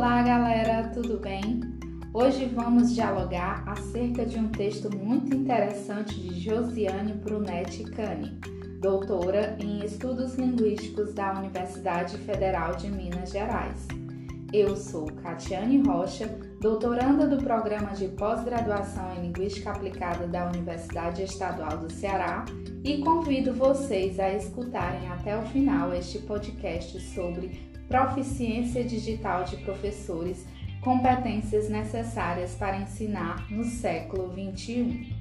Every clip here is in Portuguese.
Olá, galera, tudo bem? Hoje vamos dialogar acerca de um texto muito interessante de Josiane Brunetti Cani, doutora em Estudos Linguísticos da Universidade Federal de Minas Gerais. Eu sou Catiane Rocha, doutoranda do Programa de Pós-Graduação em Linguística Aplicada da Universidade Estadual do Ceará e convido vocês a escutarem até o final este podcast sobre proficiência digital de professores, competências necessárias para ensinar no século XXI.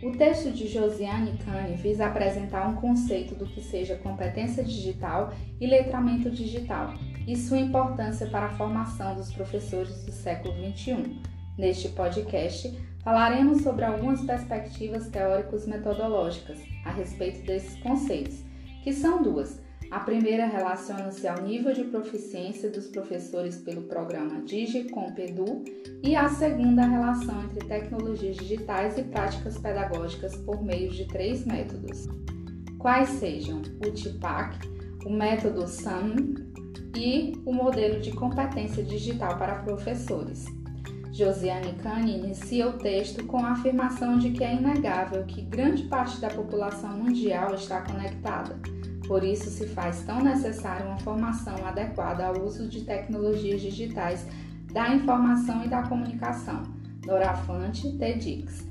O texto de Josiane Cane visa apresentar um conceito do que seja competência digital e letramento digital e sua importância para a formação dos professores do século XXI. Neste podcast, falaremos sobre algumas perspectivas teóricos metodológicas a respeito desses conceitos, que são duas: a primeira relaciona-se ao nível de proficiência dos professores pelo programa DigiCompedu e a segunda a relação entre tecnologias digitais e práticas pedagógicas por meio de três métodos, quais sejam o TIPAC, o método SAM e o modelo de competência digital para professores. Josiane Kane inicia o texto com a afirmação de que é inegável que grande parte da população mundial está conectada por isso, se faz tão necessária uma formação adequada ao uso de tecnologias digitais da informação e da comunicação, Dorafante TEDx,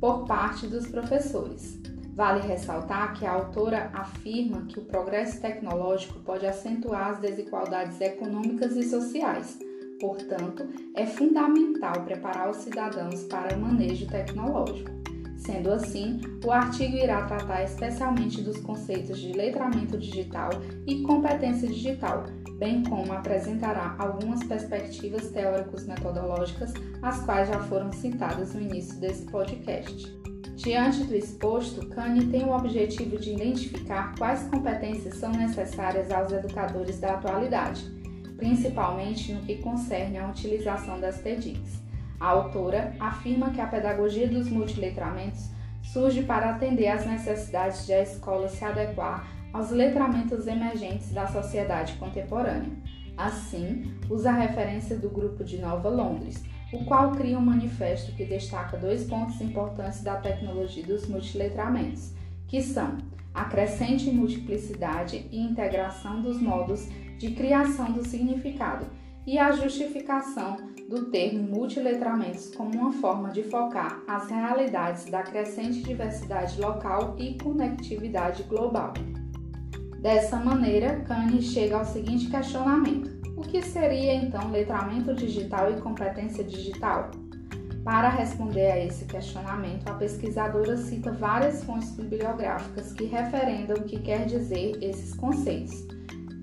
por parte dos professores. Vale ressaltar que a autora afirma que o progresso tecnológico pode acentuar as desigualdades econômicas e sociais. Portanto, é fundamental preparar os cidadãos para o manejo tecnológico. Sendo assim, o artigo irá tratar especialmente dos conceitos de letramento digital e competência digital, bem como apresentará algumas perspectivas teóricos metodológicas, as quais já foram citadas no início desse podcast. Diante do exposto, Kanye tem o objetivo de identificar quais competências são necessárias aos educadores da atualidade, principalmente no que concerne à utilização das TEDx. A autora afirma que a pedagogia dos multiletramentos surge para atender às necessidades de a escola se adequar aos letramentos emergentes da sociedade contemporânea. Assim, usa a referência do grupo de Nova Londres, o qual cria um manifesto que destaca dois pontos importantes da tecnologia dos multiletramentos, que são a crescente multiplicidade e integração dos modos de criação do significado e a justificação do termo multiletramentos como uma forma de focar as realidades da crescente diversidade local e conectividade global. Dessa maneira, Kane chega ao seguinte questionamento: o que seria então letramento digital e competência digital? Para responder a esse questionamento, a pesquisadora cita várias fontes bibliográficas que referendam o que quer dizer esses conceitos.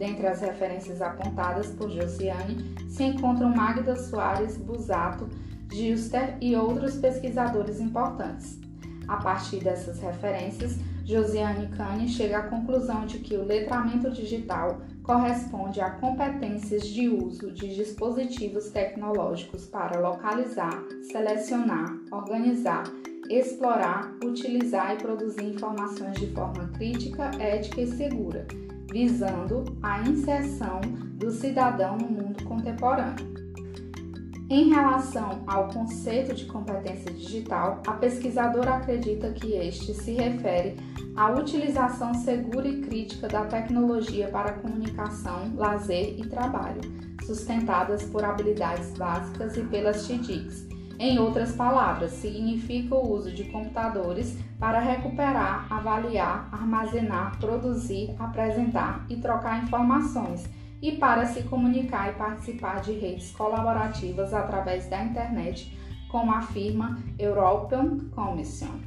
Dentre as referências apontadas por Josiane se encontram Magda Soares Busato, Gilster e outros pesquisadores importantes. A partir dessas referências, Josiane Cane chega à conclusão de que o letramento digital corresponde a competências de uso de dispositivos tecnológicos para localizar, selecionar, organizar, explorar, utilizar e produzir informações de forma crítica, ética e segura visando a inserção do cidadão no mundo contemporâneo. Em relação ao conceito de competência digital, a pesquisadora acredita que este se refere à utilização segura e crítica da tecnologia para comunicação, lazer e trabalho, sustentadas por habilidades básicas e pelas TIDICs, em outras palavras, significa o uso de computadores para recuperar, avaliar, armazenar, produzir, apresentar e trocar informações e para se comunicar e participar de redes colaborativas através da internet, como afirma European Commission.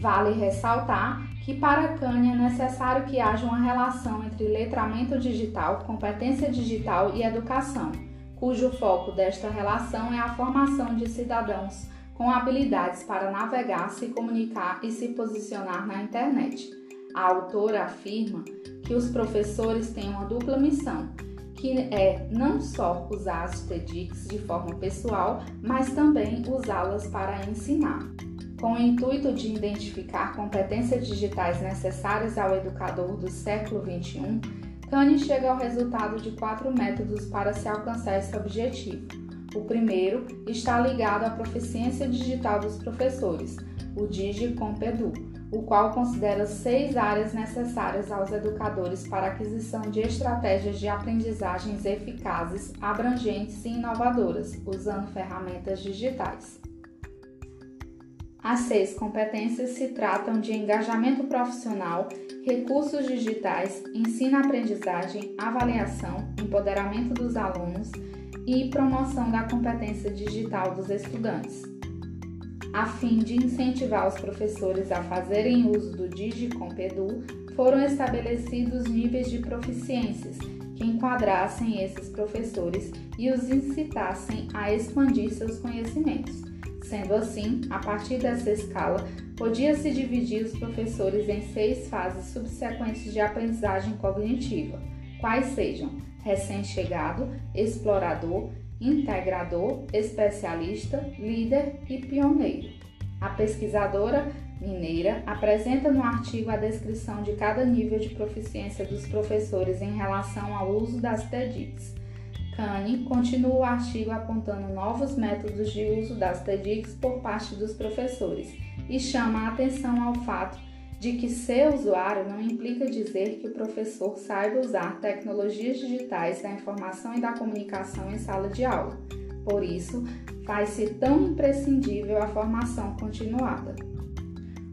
Vale ressaltar que para Kanye é necessário que haja uma relação entre letramento digital, competência digital e educação cujo foco desta relação é a formação de cidadãos com habilidades para navegar, se comunicar e se posicionar na internet. A autora afirma que os professores têm uma dupla missão, que é não só usar as TEDx de forma pessoal, mas também usá-las para ensinar. Com o intuito de identificar competências digitais necessárias ao educador do século XXI, Kane chega ao resultado de quatro métodos para se alcançar esse objetivo. O primeiro está ligado à proficiência digital dos professores, o DigiCompedu, o qual considera seis áreas necessárias aos educadores para a aquisição de estratégias de aprendizagens eficazes, abrangentes e inovadoras, usando ferramentas digitais. As seis competências se tratam de engajamento profissional, recursos digitais, ensino-aprendizagem, avaliação, empoderamento dos alunos e promoção da competência digital dos estudantes a fim de incentivar os professores a fazerem uso do DigiCompedu, foram estabelecidos níveis de proficiências que enquadrassem esses professores e os incitassem a expandir seus conhecimentos. Sendo assim, a partir dessa escala, podia-se dividir os professores em seis fases subsequentes de aprendizagem cognitiva, quais sejam recém-chegado, explorador, integrador, especialista, líder e pioneiro. A pesquisadora mineira apresenta no artigo a descrição de cada nível de proficiência dos professores em relação ao uso das TEDx. Kane continua o artigo apontando novos métodos de uso das TEDx por parte dos professores e chama a atenção ao fato de que ser usuário não implica dizer que o professor saiba usar tecnologias digitais da informação e da comunicação em sala de aula. Por isso, faz-se tão imprescindível a formação continuada.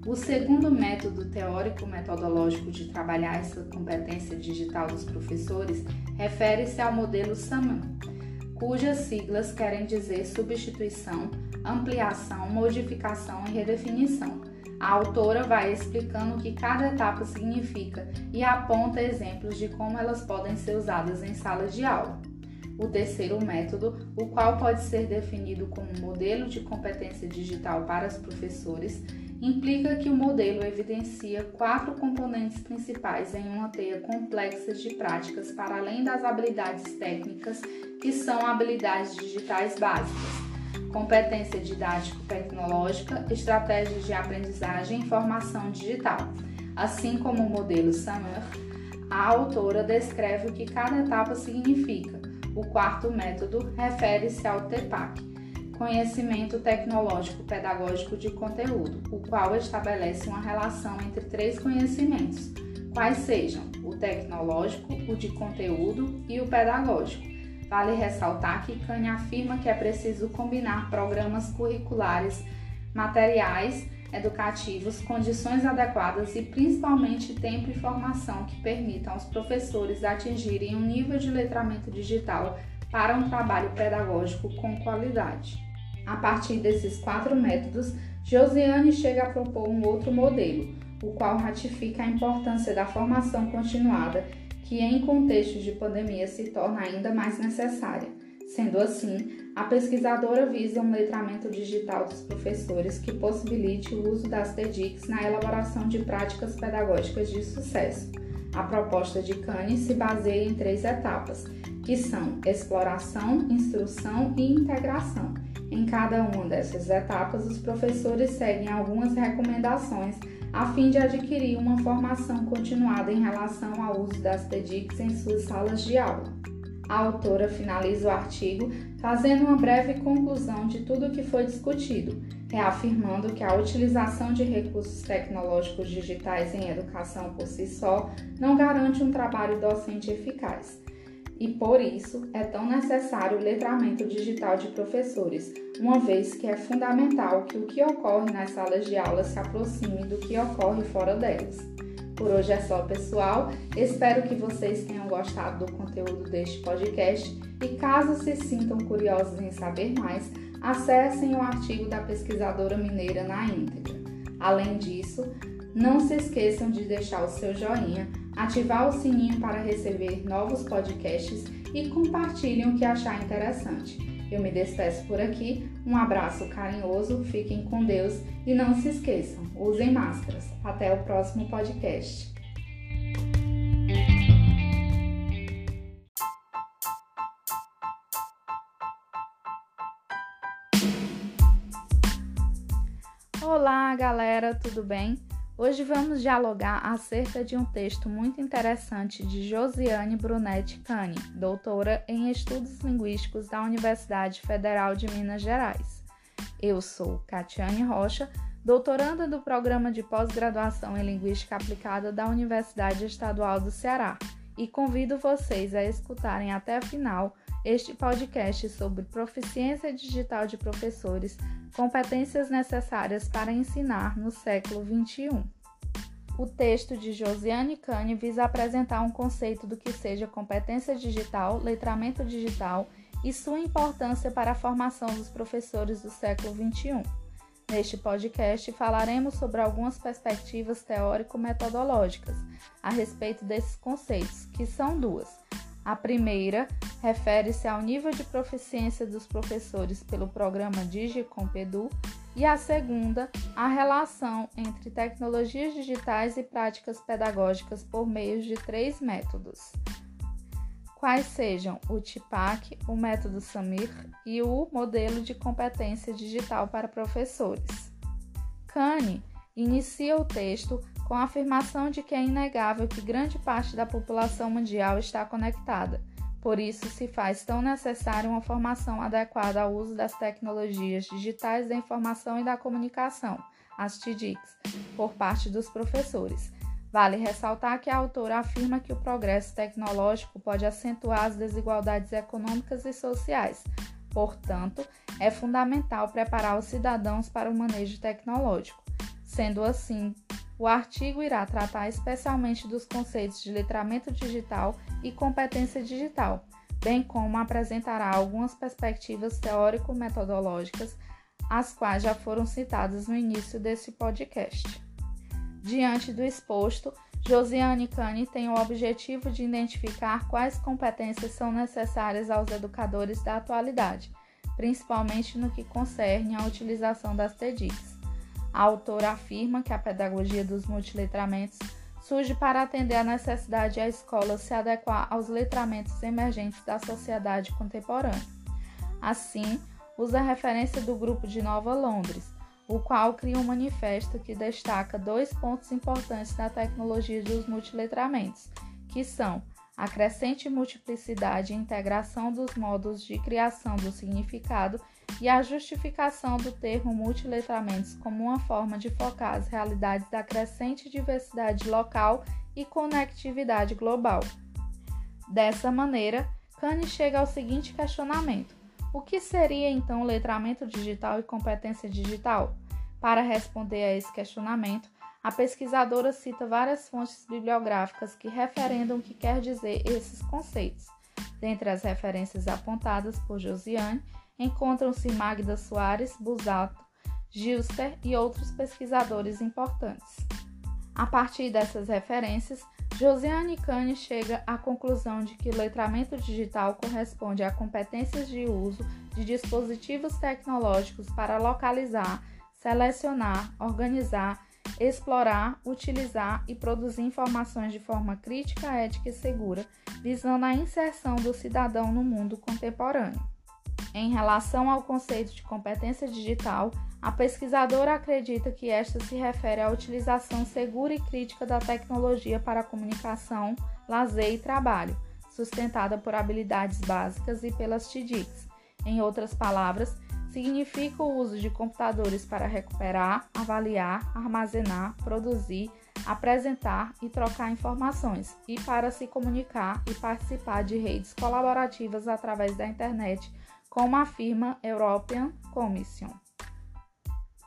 O segundo método teórico-metodológico de trabalhar essa competência digital dos professores refere-se ao modelo SAMAN, cujas siglas querem dizer substituição, ampliação, modificação e redefinição a autora vai explicando o que cada etapa significa e aponta exemplos de como elas podem ser usadas em salas de aula. O terceiro método, o qual pode ser definido como modelo de competência digital para os professores, implica que o modelo evidencia quatro componentes principais em uma teia complexa de práticas para além das habilidades técnicas, que são habilidades digitais básicas competência didático-tecnológica, estratégias de aprendizagem e formação digital. Assim como o modelo Summer, a autora descreve o que cada etapa significa. O quarto método refere-se ao TEPAC, Conhecimento Tecnológico Pedagógico de Conteúdo, o qual estabelece uma relação entre três conhecimentos, quais sejam o tecnológico, o de conteúdo e o pedagógico. Vale ressaltar que Cane afirma que é preciso combinar programas curriculares, materiais educativos, condições adequadas e principalmente tempo e formação que permitam aos professores atingirem um nível de letramento digital para um trabalho pedagógico com qualidade. A partir desses quatro métodos, Josiane chega a propor um outro modelo, o qual ratifica a importância da formação continuada que em contextos de pandemia se torna ainda mais necessária. Sendo assim, a pesquisadora visa um letramento digital dos professores que possibilite o uso das TEDx na elaboração de práticas pedagógicas de sucesso. A proposta de Cane se baseia em três etapas, que são exploração, instrução e integração. Em cada uma dessas etapas, os professores seguem algumas recomendações a fim de adquirir uma formação continuada em relação ao uso das TEDx em suas salas de aula. A autora finaliza o artigo fazendo uma breve conclusão de tudo o que foi discutido, reafirmando que a utilização de recursos tecnológicos digitais em educação por si só não garante um trabalho docente eficaz e por isso é tão necessário o letramento digital de professores, uma vez que é fundamental que o que ocorre nas salas de aula se aproxime do que ocorre fora delas. Por hoje é só, pessoal. Espero que vocês tenham gostado do conteúdo deste podcast e caso se sintam curiosos em saber mais, acessem o artigo da pesquisadora mineira na íntegra. Além disso, não se esqueçam de deixar o seu joinha ativar o sininho para receber novos podcasts e compartilhem o que achar interessante. Eu me despeço por aqui, um abraço carinhoso, fiquem com Deus e não se esqueçam, usem máscaras. Até o próximo podcast. Olá, galera, tudo bem? Hoje vamos dialogar acerca de um texto muito interessante de Josiane Brunetti Cani, doutora em Estudos Linguísticos da Universidade Federal de Minas Gerais. Eu sou Catiane Rocha, doutoranda do Programa de Pós-Graduação em Linguística Aplicada da Universidade Estadual do Ceará, e convido vocês a escutarem até a final este podcast sobre proficiência digital de professores, competências necessárias para ensinar no século XXI. O texto de Josiane Cane visa apresentar um conceito do que seja competência digital, letramento digital e sua importância para a formação dos professores do século XXI. Neste podcast falaremos sobre algumas perspectivas teórico-metodológicas a respeito desses conceitos, que são duas: a primeira refere-se ao nível de proficiência dos professores pelo programa DigiCompedu e a segunda, a relação entre tecnologias digitais e práticas pedagógicas por meio de três métodos, quais sejam o TIPAC, o método SAMIR e o modelo de competência digital para professores. Kane inicia o texto com a afirmação de que é inegável que grande parte da população mundial está conectada. Por isso, se faz tão necessária uma formação adequada ao uso das tecnologias digitais da informação e da comunicação, as TDICs, por parte dos professores. Vale ressaltar que a autora afirma que o progresso tecnológico pode acentuar as desigualdades econômicas e sociais. Portanto, é fundamental preparar os cidadãos para o manejo tecnológico. Sendo assim, o artigo irá tratar especialmente dos conceitos de letramento digital e competência digital, bem como apresentará algumas perspectivas teórico-metodológicas, as quais já foram citadas no início desse podcast. Diante do exposto, Josiane Cane tem o objetivo de identificar quais competências são necessárias aos educadores da atualidade, principalmente no que concerne à utilização das TEDx. A autora afirma que a pedagogia dos multiletramentos surge para atender à necessidade a escola se adequar aos letramentos emergentes da sociedade contemporânea. Assim, usa a referência do grupo de Nova Londres, o qual cria um manifesto que destaca dois pontos importantes da tecnologia dos multiletramentos, que são a crescente multiplicidade e integração dos modos de criação do significado e a justificação do termo multiletramentos como uma forma de focar as realidades da crescente diversidade local e conectividade global. Dessa maneira, Kane chega ao seguinte questionamento: o que seria então letramento digital e competência digital? Para responder a esse questionamento, a pesquisadora cita várias fontes bibliográficas que referendam o que quer dizer esses conceitos. Dentre as referências apontadas por Josiane, encontram-se Magda Soares, Busato, Gilster e outros pesquisadores importantes. A partir dessas referências, Josiane Cane chega à conclusão de que o letramento digital corresponde a competências de uso de dispositivos tecnológicos para localizar, selecionar, organizar explorar, utilizar e produzir informações de forma crítica, ética e segura, visando a inserção do cidadão no mundo contemporâneo. Em relação ao conceito de competência digital, a pesquisadora acredita que esta se refere à utilização segura e crítica da tecnologia para comunicação, lazer e trabalho, sustentada por habilidades básicas e pelas TDICs. Em outras palavras, significa o uso de computadores para recuperar, avaliar, armazenar, produzir, apresentar e trocar informações, e para se comunicar e participar de redes colaborativas através da internet, como afirma European Commission.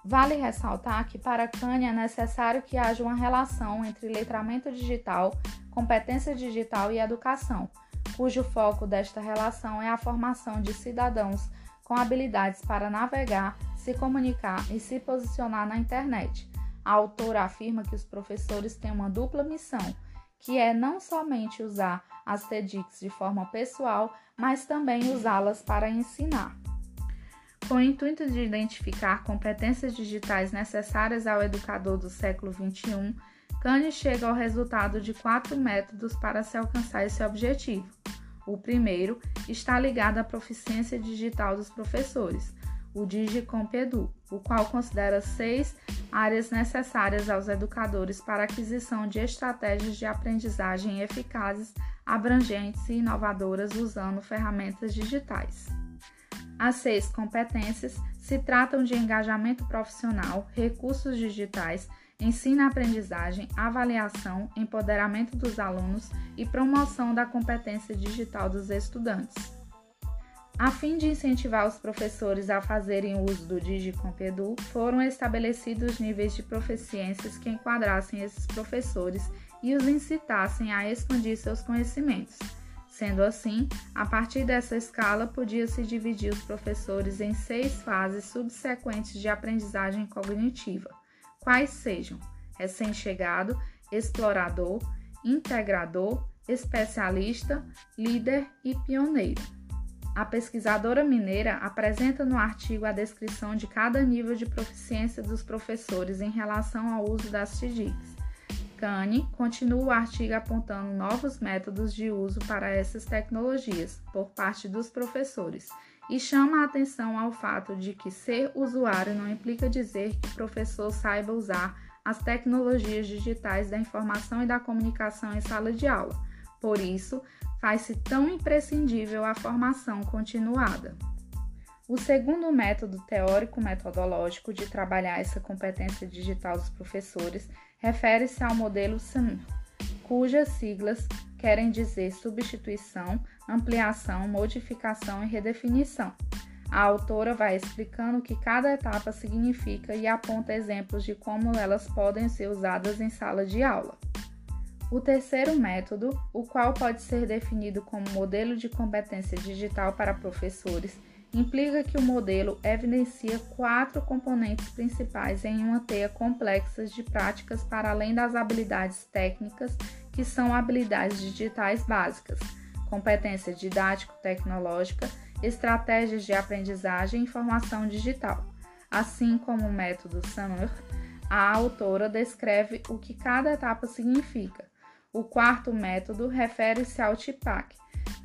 Vale ressaltar que para Kanye é necessário que haja uma relação entre letramento digital, competência digital e educação, cujo foco desta relação é a formação de cidadãos com habilidades para navegar, se comunicar e se posicionar na internet. A autora afirma que os professores têm uma dupla missão, que é não somente usar as TEDx de forma pessoal, mas também usá-las para ensinar. Com o intuito de identificar competências digitais necessárias ao educador do século XXI, Kanye chega ao resultado de quatro métodos para se alcançar esse objetivo. O primeiro está ligado à proficiência digital dos professores, o DigiCompedu, o qual considera seis áreas necessárias aos educadores para aquisição de estratégias de aprendizagem eficazes, abrangentes e inovadoras usando ferramentas digitais. As seis competências se tratam de engajamento profissional, recursos digitais, ensino-aprendizagem, avaliação, empoderamento dos alunos e promoção da competência digital dos estudantes. A fim de incentivar os professores a fazerem uso do DigiCompedu, foram estabelecidos níveis de proficiências que enquadrassem esses professores e os incitassem a expandir seus conhecimentos. Sendo assim, a partir dessa escala, podia-se dividir os professores em seis fases subsequentes de aprendizagem cognitiva quais sejam recém-chegado, explorador, integrador, especialista, líder e pioneiro. A pesquisadora mineira apresenta no artigo a descrição de cada nível de proficiência dos professores em relação ao uso das TIDICs. Cane continua o artigo apontando novos métodos de uso para essas tecnologias por parte dos professores e chama a atenção ao fato de que ser usuário não implica dizer que o professor saiba usar as tecnologias digitais da informação e da comunicação em sala de aula. Por isso, faz-se tão imprescindível a formação continuada. O segundo método teórico-metodológico de trabalhar essa competência digital dos professores refere-se ao modelo SAM, cujas siglas querem dizer substituição, ampliação, modificação e redefinição. A autora vai explicando o que cada etapa significa e aponta exemplos de como elas podem ser usadas em sala de aula. O terceiro método, o qual pode ser definido como modelo de competência digital para professores, implica que o modelo evidencia quatro componentes principais em uma teia complexa de práticas para além das habilidades técnicas, que são habilidades digitais básicas, competência didático-tecnológica, estratégias de aprendizagem e formação digital. Assim como o método Summer, a autora descreve o que cada etapa significa. O quarto método refere-se ao TIPAC,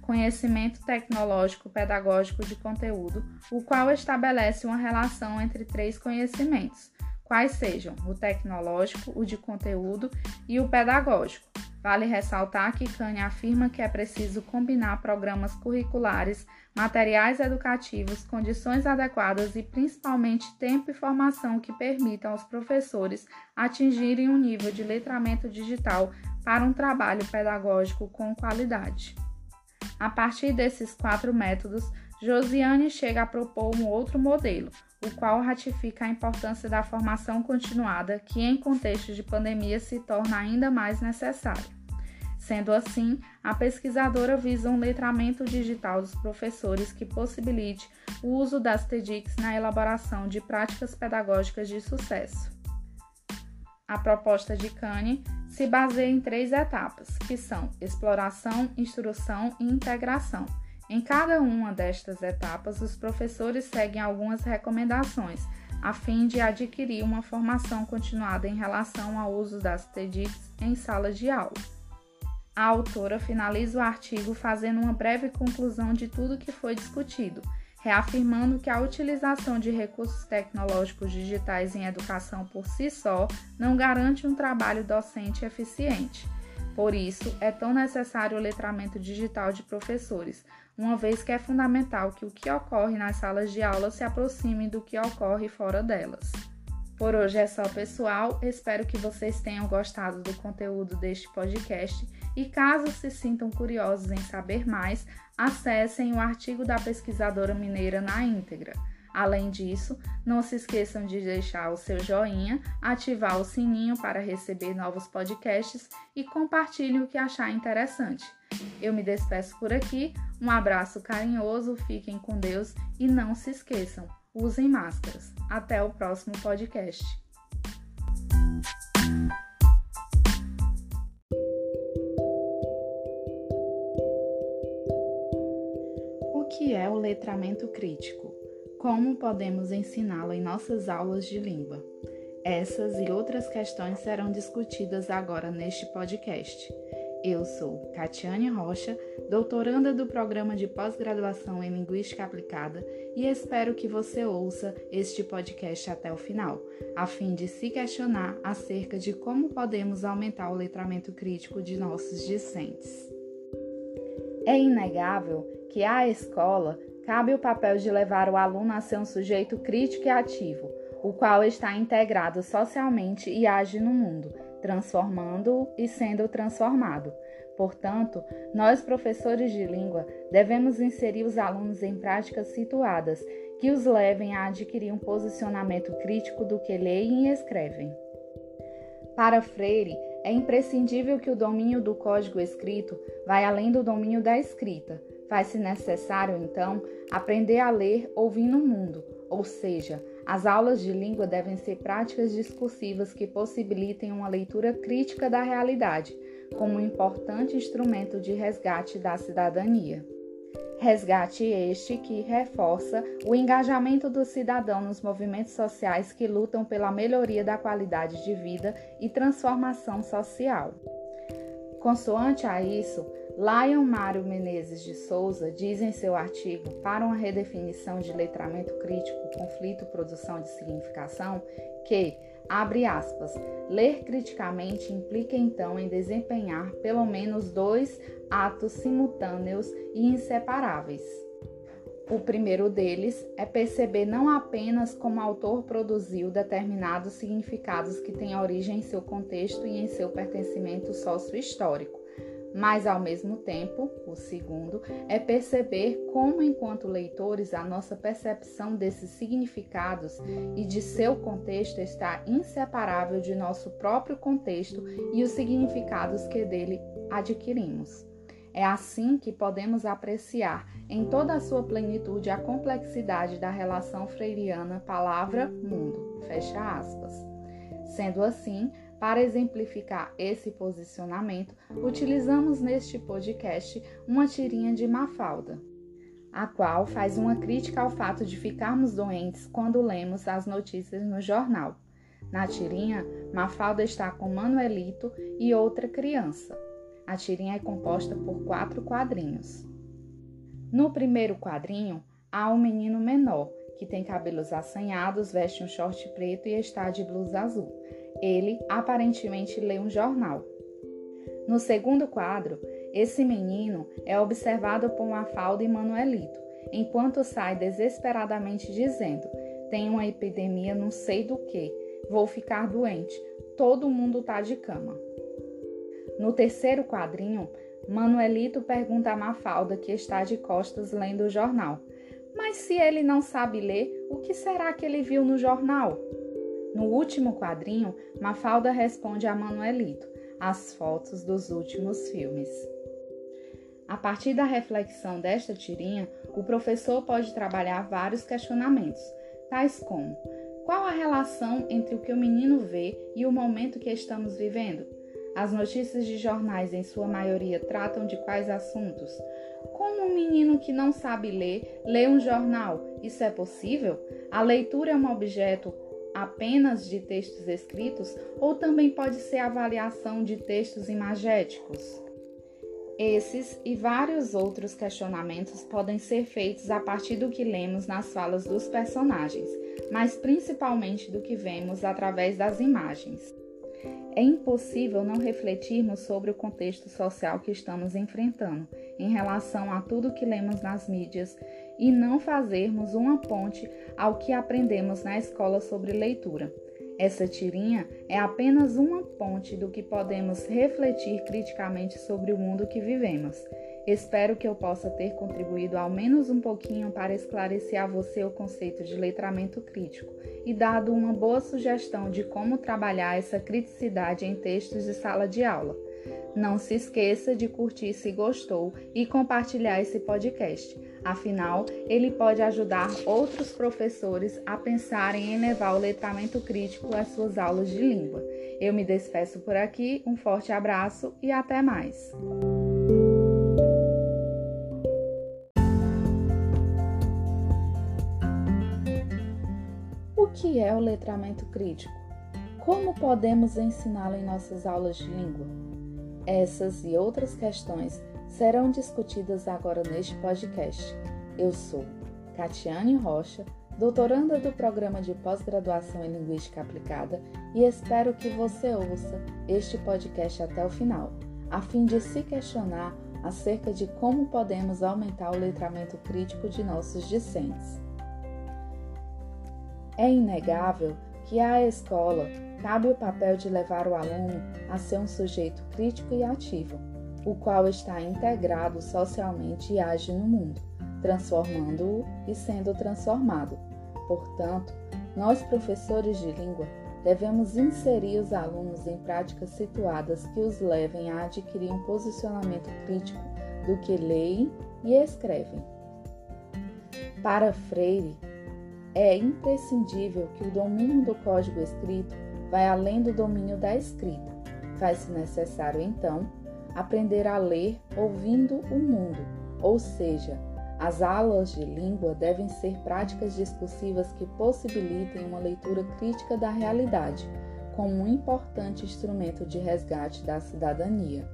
conhecimento tecnológico pedagógico de conteúdo, o qual estabelece uma relação entre três conhecimentos, quais sejam o tecnológico, o de conteúdo e o pedagógico. Vale ressaltar que Kanye afirma que é preciso combinar programas curriculares, materiais educativos, condições adequadas e principalmente tempo e formação que permitam aos professores atingirem um nível de letramento digital para um trabalho pedagógico com qualidade. A partir desses quatro métodos, Josiane chega a propor um outro modelo, o qual ratifica a importância da formação continuada, que em contexto de pandemia se torna ainda mais necessária. Sendo assim, a pesquisadora visa um letramento digital dos professores que possibilite o uso das TEDx na elaboração de práticas pedagógicas de sucesso. A proposta de Kanye se baseia em três etapas, que são exploração, instrução e integração. Em cada uma destas etapas, os professores seguem algumas recomendações a fim de adquirir uma formação continuada em relação ao uso das TEDx em sala de aula. A autora finaliza o artigo fazendo uma breve conclusão de tudo que foi discutido reafirmando que a utilização de recursos tecnológicos digitais em educação por si só não garante um trabalho docente eficiente. Por isso, é tão necessário o letramento digital de professores, uma vez que é fundamental que o que ocorre nas salas de aula se aproxime do que ocorre fora delas. Por hoje é só, pessoal. Espero que vocês tenham gostado do conteúdo deste podcast e, caso se sintam curiosos em saber mais, acessem o artigo da pesquisadora mineira na íntegra. Além disso, não se esqueçam de deixar o seu joinha, ativar o sininho para receber novos podcasts e compartilhem o que achar interessante. Eu me despeço por aqui, um abraço carinhoso, fiquem com Deus e não se esqueçam, usem máscaras. Até o próximo podcast. O que é o letramento crítico? Como podemos ensiná-lo em nossas aulas de língua? Essas e outras questões serão discutidas agora neste podcast. Eu sou Catiane Rocha, doutoranda do programa de pós-graduação em Linguística Aplicada, e espero que você ouça este podcast até o final, a fim de se questionar acerca de como podemos aumentar o letramento crítico de nossos discentes. É inegável que à escola cabe o papel de levar o aluno a ser um sujeito crítico e ativo, o qual está integrado socialmente e age no mundo transformando-o e sendo transformado. Portanto, nós, professores de língua, devemos inserir os alunos em práticas situadas que os levem a adquirir um posicionamento crítico do que leem e escrevem. Para Freire, é imprescindível que o domínio do código escrito vá além do domínio da escrita. Faz-se necessário, então, aprender a ler ouvindo o mundo, ou seja, as aulas de língua devem ser práticas discursivas que possibilitem uma leitura crítica da realidade, como um importante instrumento de resgate da cidadania. Resgate este que reforça o engajamento do cidadão nos movimentos sociais que lutam pela melhoria da qualidade de vida e transformação social. Consoante a isso, Lion Mário Menezes de Souza diz em seu artigo Para uma redefinição de letramento crítico, conflito, produção de significação, que, abre aspas, ler criticamente implica então em desempenhar pelo menos dois atos simultâneos e inseparáveis. O primeiro deles é perceber não apenas como o autor produziu determinados significados que têm origem em seu contexto e em seu pertencimento sócio-histórico, mas ao mesmo tempo, o segundo é perceber como, enquanto leitores, a nossa percepção desses significados e de seu contexto está inseparável de nosso próprio contexto e os significados que dele adquirimos. É assim que podemos apreciar em toda a sua plenitude a complexidade da relação freiriana palavra-mundo. Fecha aspas. Sendo assim, para exemplificar esse posicionamento, utilizamos neste podcast uma tirinha de Mafalda, a qual faz uma crítica ao fato de ficarmos doentes quando lemos as notícias no jornal. Na tirinha, Mafalda está com Manuelito e outra criança. A tirinha é composta por quatro quadrinhos. No primeiro quadrinho, há um menino menor, que tem cabelos assanhados, veste um short preto e está de blusa azul. Ele aparentemente lê um jornal. No segundo quadro, esse menino é observado por Mafalda e Manuelito, enquanto sai desesperadamente dizendo: Tem uma epidemia, não sei do que, vou ficar doente, todo mundo tá de cama. No terceiro quadrinho, Manuelito pergunta a Mafalda, que está de costas lendo o jornal: Mas se ele não sabe ler, o que será que ele viu no jornal? No último quadrinho, Mafalda responde a Manuelito as fotos dos últimos filmes. A partir da reflexão desta tirinha, o professor pode trabalhar vários questionamentos, tais como: qual a relação entre o que o menino vê e o momento que estamos vivendo? As notícias de jornais, em sua maioria, tratam de quais assuntos? Como um menino que não sabe ler lê um jornal? Isso é possível? A leitura é um objeto apenas de textos escritos ou também pode ser avaliação de textos imagéticos? Esses e vários outros questionamentos podem ser feitos a partir do que lemos nas falas dos personagens, mas principalmente do que vemos através das imagens. É impossível não refletirmos sobre o contexto social que estamos enfrentando em relação a tudo que lemos nas mídias e não fazermos uma ponte ao que aprendemos na escola sobre leitura. Essa tirinha é apenas uma ponte do que podemos refletir criticamente sobre o mundo que vivemos. Espero que eu possa ter contribuído ao menos um pouquinho para esclarecer a você o conceito de letramento crítico e dado uma boa sugestão de como trabalhar essa criticidade em textos de sala de aula. Não se esqueça de curtir se gostou e compartilhar esse podcast. Afinal, ele pode ajudar outros professores a pensarem em levar o letramento crítico às suas aulas de língua. Eu me despeço por aqui, um forte abraço e até mais! Que é o letramento crítico? Como podemos ensiná-lo em nossas aulas de língua? Essas e outras questões serão discutidas agora neste podcast. Eu sou Catiane Rocha, doutoranda do programa de pós-graduação em Linguística Aplicada, e espero que você ouça este podcast até o final, a fim de se questionar acerca de como podemos aumentar o letramento crítico de nossos discentes. É inegável que à escola cabe o papel de levar o aluno a ser um sujeito crítico e ativo, o qual está integrado socialmente e age no mundo, transformando-o e sendo transformado. Portanto, nós, professores de língua, devemos inserir os alunos em práticas situadas que os levem a adquirir um posicionamento crítico do que leem e escrevem. Para Freire, é imprescindível que o domínio do código escrito vai além do domínio da escrita. Faz-se necessário, então, aprender a ler ouvindo o mundo, ou seja, as aulas de língua devem ser práticas discursivas que possibilitem uma leitura crítica da realidade, como um importante instrumento de resgate da cidadania.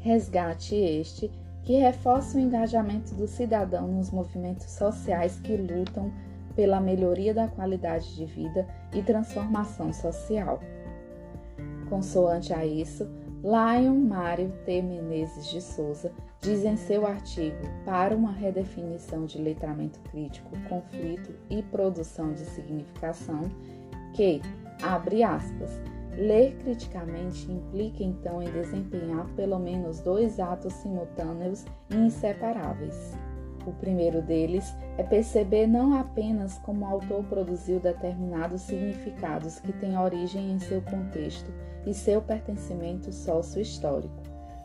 Resgate este que reforça o engajamento do cidadão nos movimentos sociais que lutam pela melhoria da qualidade de vida e transformação social. Consoante a isso, Lion Mário T. Menezes de Souza diz em seu artigo Para uma redefinição de letramento crítico, conflito e produção de significação que, abre aspas, ler criticamente implica então em desempenhar pelo menos dois atos simultâneos e inseparáveis. O primeiro deles é perceber não apenas como o autor produziu determinados significados que têm origem em seu contexto e seu pertencimento sócio-histórico,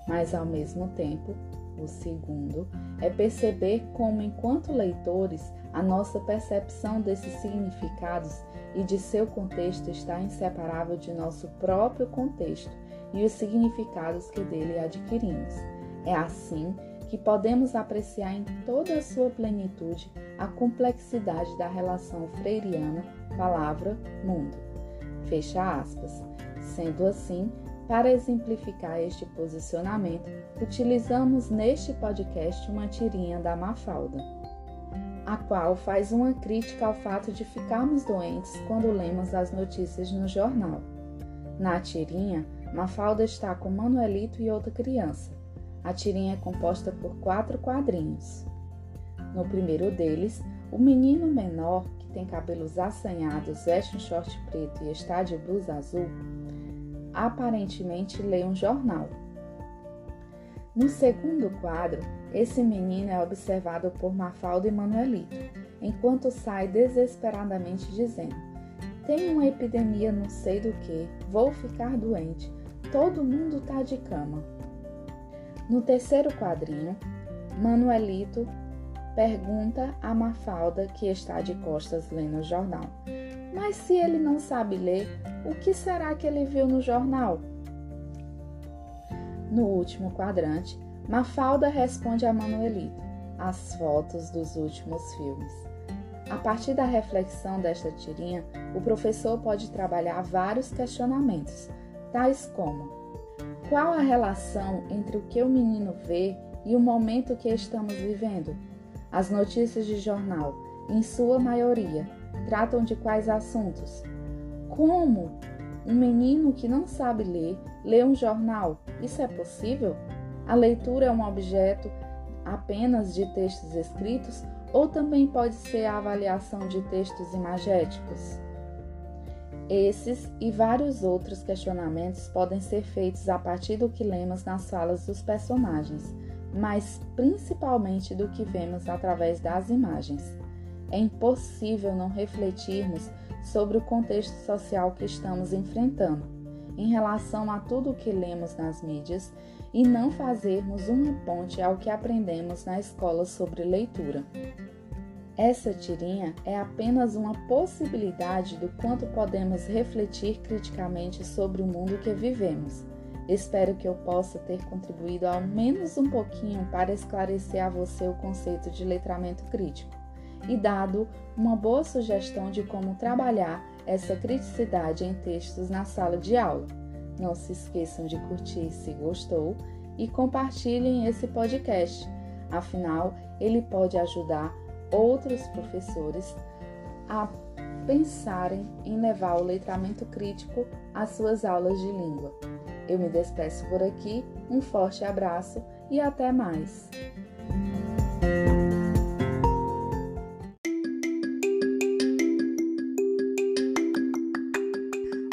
mas ao mesmo tempo, o segundo é perceber como, enquanto leitores, a nossa percepção desses significados e de seu contexto está inseparável de nosso próprio contexto e os significados que dele adquirimos. É assim que podemos apreciar em toda a sua plenitude a complexidade da relação freiriana palavra-mundo. Fecha aspas. Sendo assim, para exemplificar este posicionamento, utilizamos neste podcast uma tirinha da Mafalda, a qual faz uma crítica ao fato de ficarmos doentes quando lemos as notícias no jornal. Na tirinha, Mafalda está com Manuelito e outra criança. A tirinha é composta por quatro quadrinhos. No primeiro deles, o menino menor, que tem cabelos assanhados, veste um short preto e está de blusa azul, aparentemente lê um jornal. No segundo quadro, esse menino é observado por Mafalda e Manuelito, enquanto sai desesperadamente dizendo: Tem uma epidemia não sei do que, vou ficar doente, todo mundo tá de cama. No terceiro quadrinho, Manuelito pergunta a Mafalda, que está de costas lendo o jornal: Mas se ele não sabe ler, o que será que ele viu no jornal? No último quadrante, Mafalda responde a Manuelito: As fotos dos últimos filmes. A partir da reflexão desta tirinha, o professor pode trabalhar vários questionamentos, tais como: qual a relação entre o que o menino vê e o momento que estamos vivendo? As notícias de jornal, em sua maioria, tratam de quais assuntos? Como um menino que não sabe ler lê um jornal? Isso é possível? A leitura é um objeto apenas de textos escritos ou também pode ser a avaliação de textos imagéticos? Esses e vários outros questionamentos podem ser feitos a partir do que lemos nas falas dos personagens, mas principalmente do que vemos através das imagens. É impossível não refletirmos sobre o contexto social que estamos enfrentando, em relação a tudo o que lemos nas mídias e não fazermos uma ponte ao que aprendemos na escola sobre leitura. Essa tirinha é apenas uma possibilidade do quanto podemos refletir criticamente sobre o mundo que vivemos. Espero que eu possa ter contribuído ao menos um pouquinho para esclarecer a você o conceito de letramento crítico e dado uma boa sugestão de como trabalhar essa criticidade em textos na sala de aula. Não se esqueçam de curtir se gostou e compartilhem esse podcast. Afinal, ele pode ajudar outros professores a pensarem em levar o letramento crítico às suas aulas de língua. Eu me despeço por aqui, um forte abraço e até mais!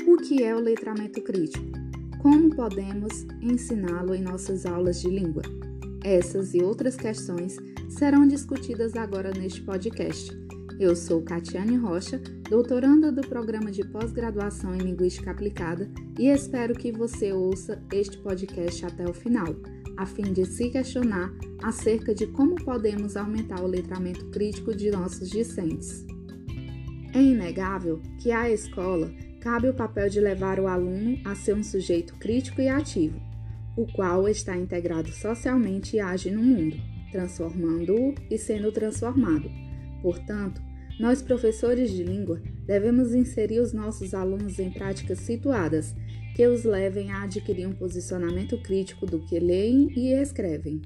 O que é o letramento crítico? Como podemos ensiná-lo em nossas aulas de língua? Essas e outras questões serão discutidas agora neste podcast. Eu sou Catiane Rocha, doutoranda do programa de pós-graduação em Linguística Aplicada, e espero que você ouça este podcast até o final, a fim de se questionar acerca de como podemos aumentar o letramento crítico de nossos discentes. É inegável que à escola cabe o papel de levar o aluno a ser um sujeito crítico e ativo, o qual está integrado socialmente e age no mundo, transformando-o e sendo transformado. Portanto, nós, professores de língua, devemos inserir os nossos alunos em práticas situadas que os levem a adquirir um posicionamento crítico do que leem e escrevem.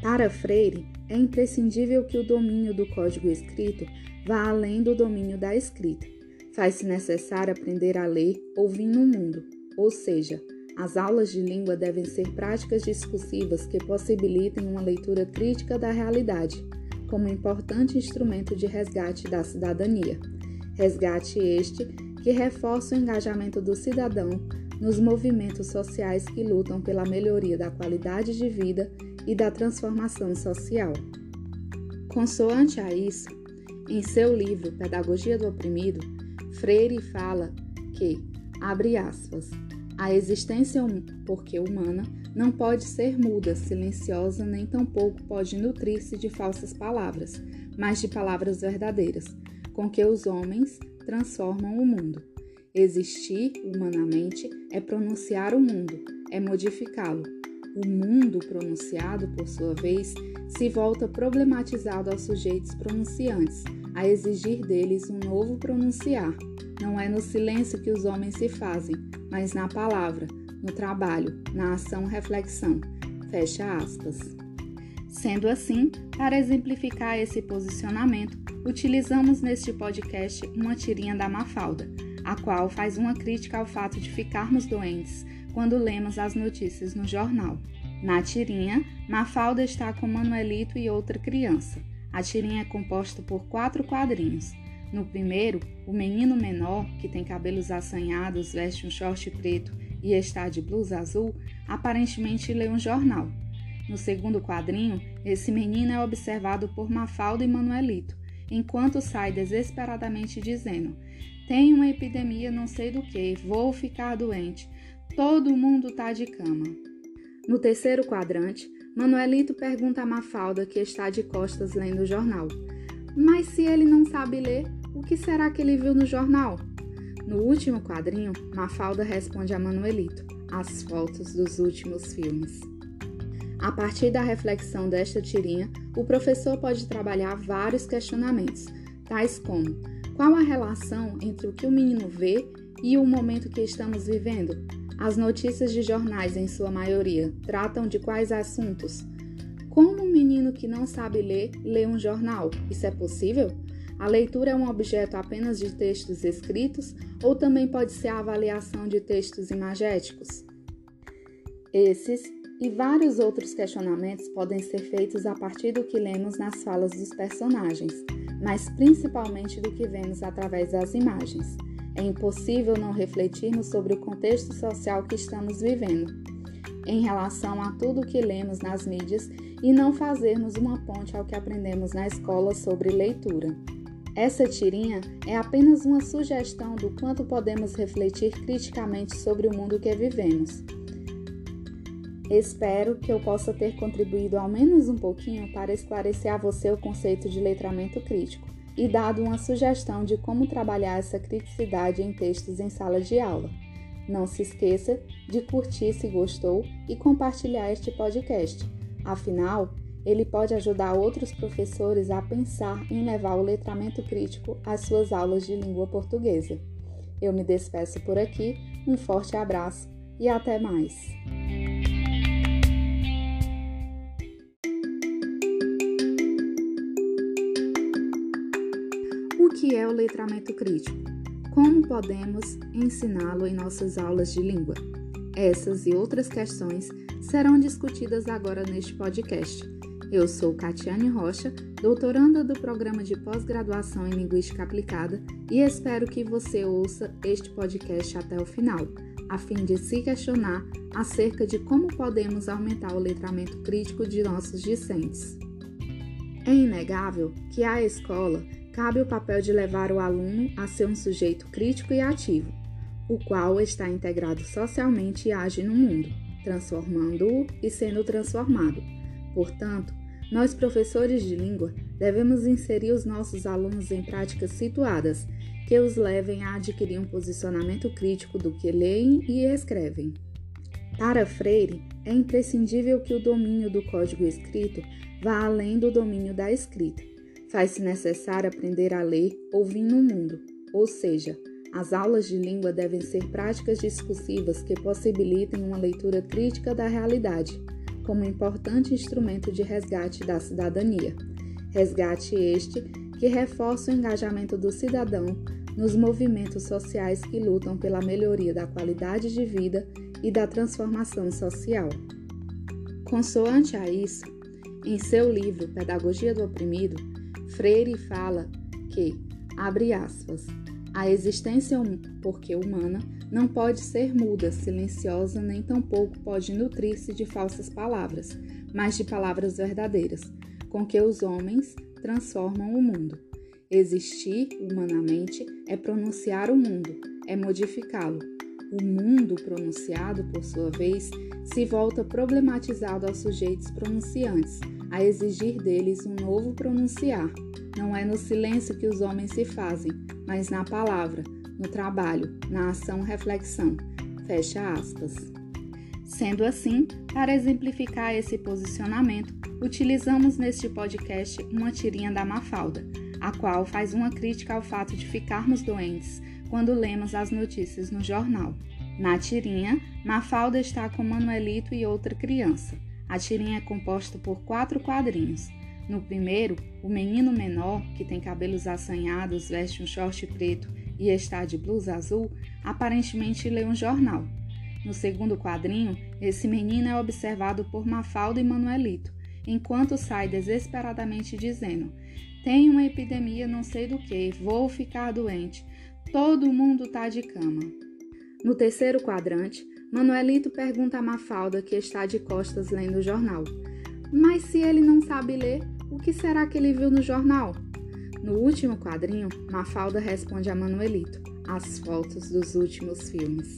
Para Freire, é imprescindível que o domínio do código escrito vá além do domínio da escrita. Faz-se necessário aprender a ler ouvindo o mundo, ou seja, as aulas de língua devem ser práticas discursivas que possibilitem uma leitura crítica da realidade como importante instrumento de resgate da cidadania. Resgate este que reforça o engajamento do cidadão nos movimentos sociais que lutam pela melhoria da qualidade de vida e da transformação social. Consoante a isso, em seu livro Pedagogia do Oprimido, Freire fala que, abre aspas, a existência porque humana não pode ser muda, silenciosa, nem tampouco pode nutrir-se de falsas palavras, mas de palavras verdadeiras, com que os homens transformam o mundo. Existir humanamente é pronunciar o mundo, é modificá-lo. O mundo pronunciado, por sua vez, se volta problematizado aos sujeitos pronunciantes, a exigir deles um novo pronunciar. Não é no silêncio que os homens se fazem, mas na palavra, no trabalho, na ação-reflexão. Fecha aspas. Sendo assim, para exemplificar esse posicionamento, utilizamos neste podcast uma tirinha da Mafalda, a qual faz uma crítica ao fato de ficarmos doentes quando lemos as notícias no jornal. Na tirinha, Mafalda está com Manuelito e outra criança. A tirinha é composta por quatro quadrinhos. No primeiro, o menino menor, que tem cabelos assanhados, veste um short preto e está de blusa azul, aparentemente lê um jornal. No segundo quadrinho, esse menino é observado por Mafalda e Manuelito, enquanto sai desesperadamente dizendo: Tem uma epidemia não sei do que, vou ficar doente, todo mundo tá de cama. No terceiro quadrante, Manuelito pergunta a Mafalda, que está de costas lendo o jornal: Mas se ele não sabe ler, o que será que ele viu no jornal? No último quadrinho, Mafalda responde a Manuelito as fotos dos últimos filmes. A partir da reflexão desta tirinha, o professor pode trabalhar vários questionamentos, tais como: qual a relação entre o que o menino vê e o momento que estamos vivendo? As notícias de jornais, em sua maioria, tratam de quais assuntos? Como um menino que não sabe ler lê um jornal? Isso é possível? A leitura é um objeto apenas de textos escritos ou também pode ser a avaliação de textos imagéticos? Esses e vários outros questionamentos podem ser feitos a partir do que lemos nas falas dos personagens, mas principalmente do que vemos através das imagens. É impossível não refletirmos sobre o contexto social que estamos vivendo, em relação a tudo o que lemos nas mídias e não fazermos uma ponte ao que aprendemos na escola sobre leitura. Essa tirinha é apenas uma sugestão do quanto podemos refletir criticamente sobre o mundo que vivemos. Espero que eu possa ter contribuído ao menos um pouquinho para esclarecer a você o conceito de letramento crítico e dado uma sugestão de como trabalhar essa criticidade em textos em sala de aula. Não se esqueça de curtir se gostou e compartilhar este podcast. Afinal, ele pode ajudar outros professores a pensar em levar o letramento crítico às suas aulas de língua portuguesa. Eu me despeço por aqui, um forte abraço e até mais! O que é o letramento crítico? Como podemos ensiná-lo em nossas aulas de língua? Essas e outras questões serão discutidas agora neste podcast. Eu sou Catiane Rocha, doutoranda do programa de pós-graduação em Linguística Aplicada, e espero que você ouça este podcast até o final, a fim de se questionar acerca de como podemos aumentar o letramento crítico de nossos discentes. É inegável que à escola cabe o papel de levar o aluno a ser um sujeito crítico e ativo, o qual está integrado socialmente e age no mundo, transformando-o e sendo transformado. Portanto, nós, professores de língua, devemos inserir os nossos alunos em práticas situadas que os levem a adquirir um posicionamento crítico do que leem e escrevem. Para Freire, é imprescindível que o domínio do código escrito vá além do domínio da escrita. Faz-se necessário aprender a ler ouvindo o mundo, ou seja, as aulas de língua devem ser práticas discursivas que possibilitem uma leitura crítica da realidade como importante instrumento de resgate da cidadania. Resgate este que reforça o engajamento do cidadão nos movimentos sociais que lutam pela melhoria da qualidade de vida e da transformação social. Consoante a isso, em seu livro Pedagogia do Oprimido, Freire fala que, abre aspas, a existência porque humana não pode ser muda, silenciosa, nem tampouco pode nutrir-se de falsas palavras, mas de palavras verdadeiras, com que os homens transformam o mundo. Existir humanamente é pronunciar o mundo, é modificá-lo. O mundo pronunciado, por sua vez, se volta problematizado aos sujeitos pronunciantes, a exigir deles um novo pronunciar. Não é no silêncio que os homens se fazem, mas na palavra, no trabalho, na ação-reflexão. Fecha aspas. Sendo assim, para exemplificar esse posicionamento, utilizamos neste podcast uma tirinha da Mafalda, a qual faz uma crítica ao fato de ficarmos doentes quando lemos as notícias no jornal. Na tirinha, Mafalda está com Manuelito e outra criança. A tirinha é composta por quatro quadrinhos. No primeiro, o menino menor, que tem cabelos assanhados, veste um short preto e está de blusa azul, aparentemente lê um jornal. No segundo quadrinho, esse menino é observado por Mafalda e Manuelito, enquanto sai desesperadamente dizendo: Tem uma epidemia não sei do que, vou ficar doente, todo mundo tá de cama. No terceiro quadrante, Manuelito pergunta a Mafalda, que está de costas lendo o jornal: Mas se ele não sabe ler, o que será que ele viu no jornal? No último quadrinho, Mafalda responde a Manuelito: as fotos dos últimos filmes.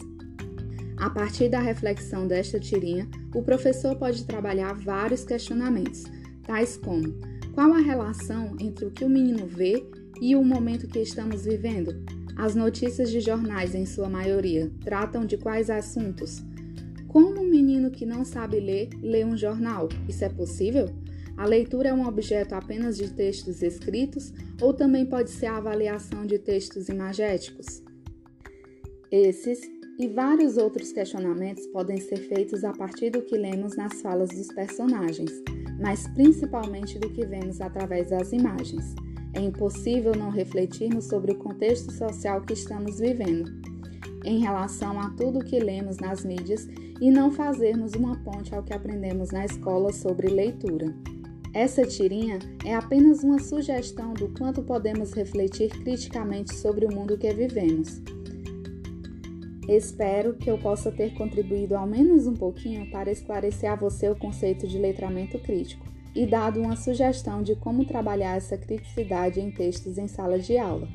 A partir da reflexão desta tirinha, o professor pode trabalhar vários questionamentos, tais como: qual a relação entre o que o menino vê e o momento que estamos vivendo? As notícias de jornais, em sua maioria, tratam de quais assuntos? Como um menino que não sabe ler lê um jornal? Isso é possível? A leitura é um objeto apenas de textos escritos ou também pode ser a avaliação de textos imagéticos? Esses e vários outros questionamentos podem ser feitos a partir do que lemos nas falas dos personagens, mas principalmente do que vemos através das imagens. É impossível não refletirmos sobre o contexto social que estamos vivendo, em relação a tudo o que lemos nas mídias e não fazermos uma ponte ao que aprendemos na escola sobre leitura. Essa tirinha é apenas uma sugestão do quanto podemos refletir criticamente sobre o mundo que vivemos. Espero que eu possa ter contribuído ao menos um pouquinho para esclarecer a você o conceito de letramento crítico e dado uma sugestão de como trabalhar essa criticidade em textos em sala de aula.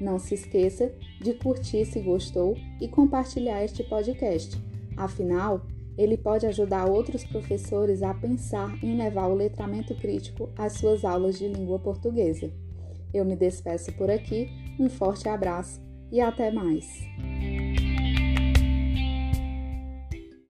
Não se esqueça de curtir se gostou e compartilhar este podcast. Afinal, ele pode ajudar outros professores a pensar em levar o letramento crítico às suas aulas de língua portuguesa. Eu me despeço por aqui, um forte abraço e até mais!